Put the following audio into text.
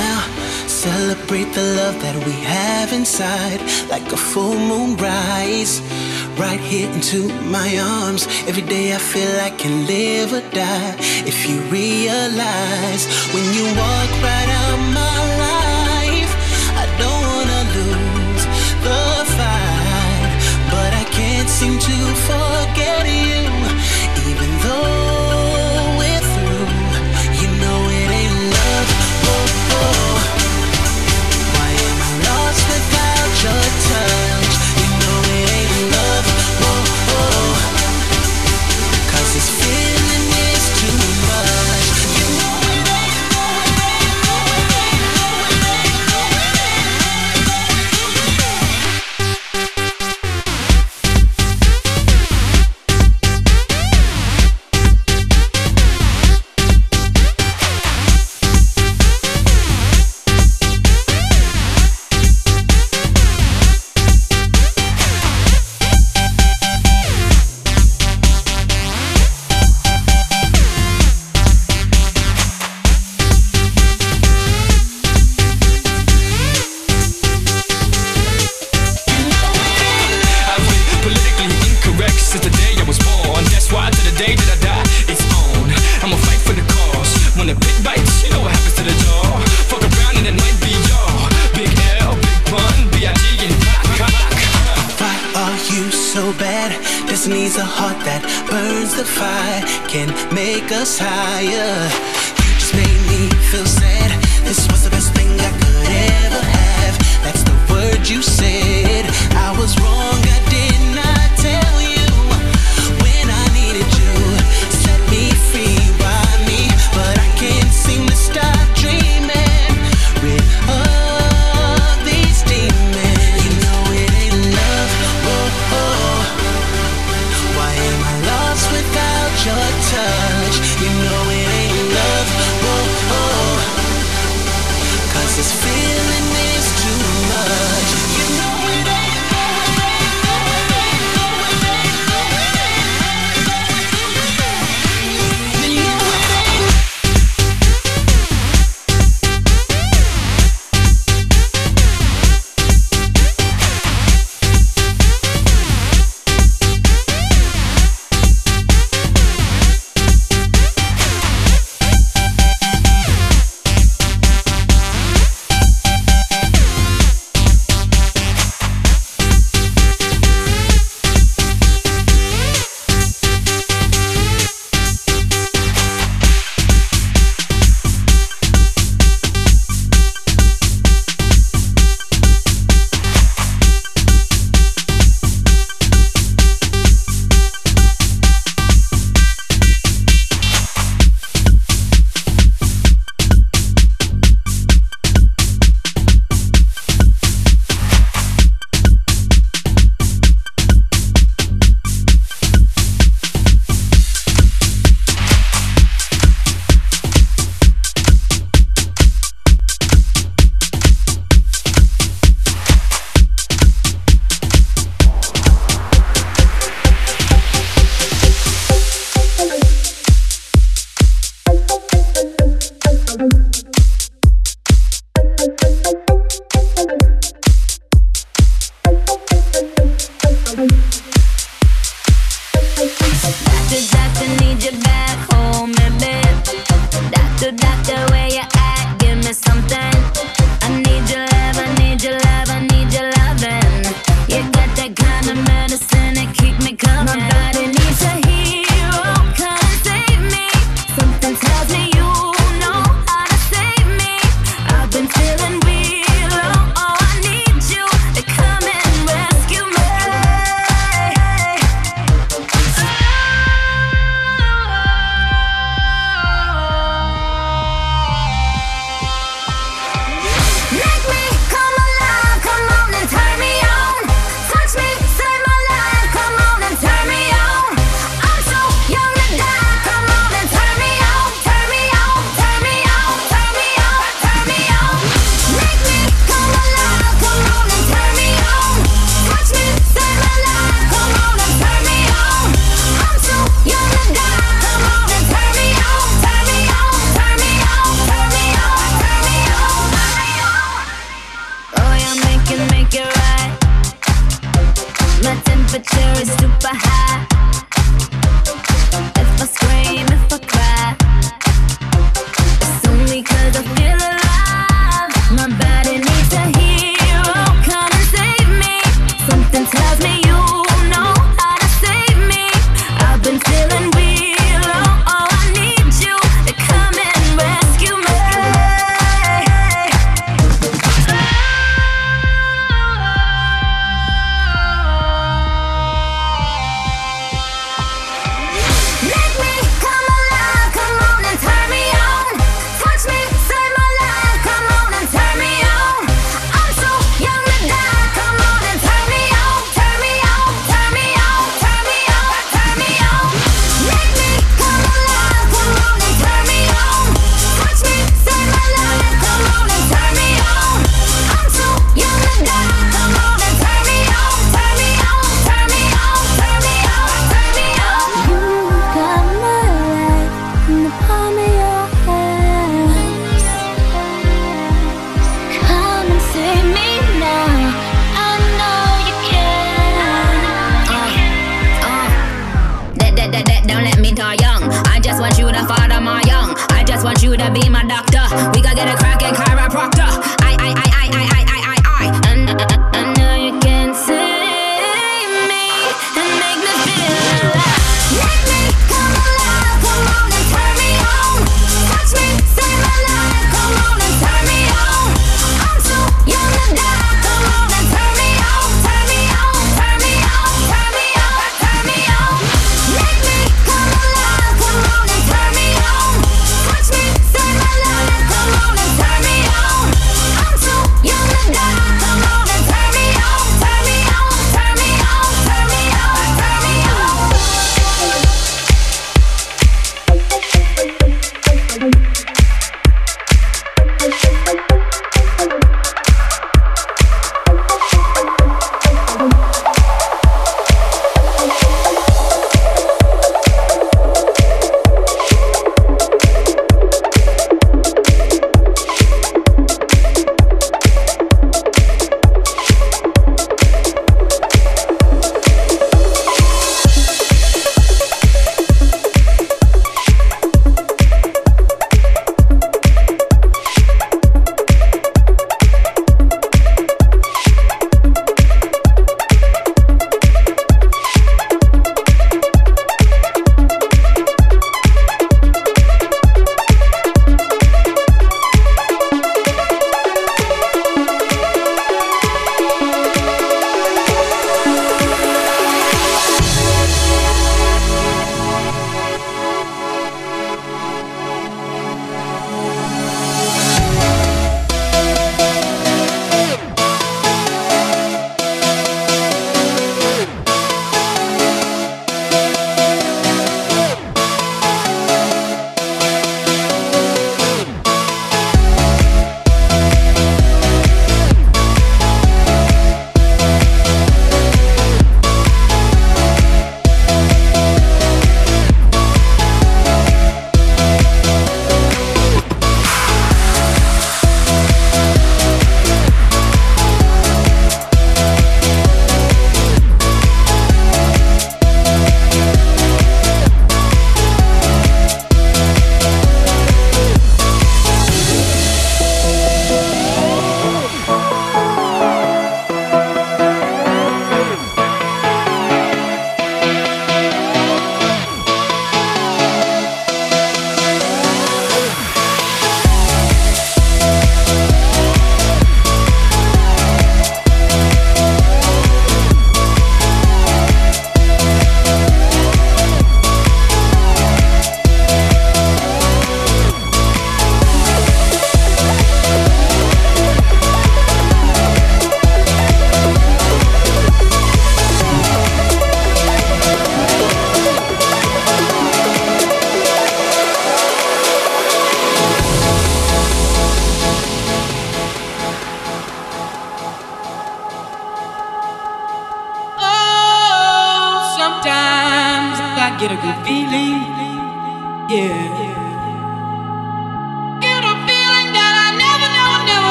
now. Celebrate the love that we have inside, like a full moon rise. Right here into my arms. Every day I feel I can live or die. If you realize when you walk right out my life, I don't wanna lose the fight, but I can't seem to fall.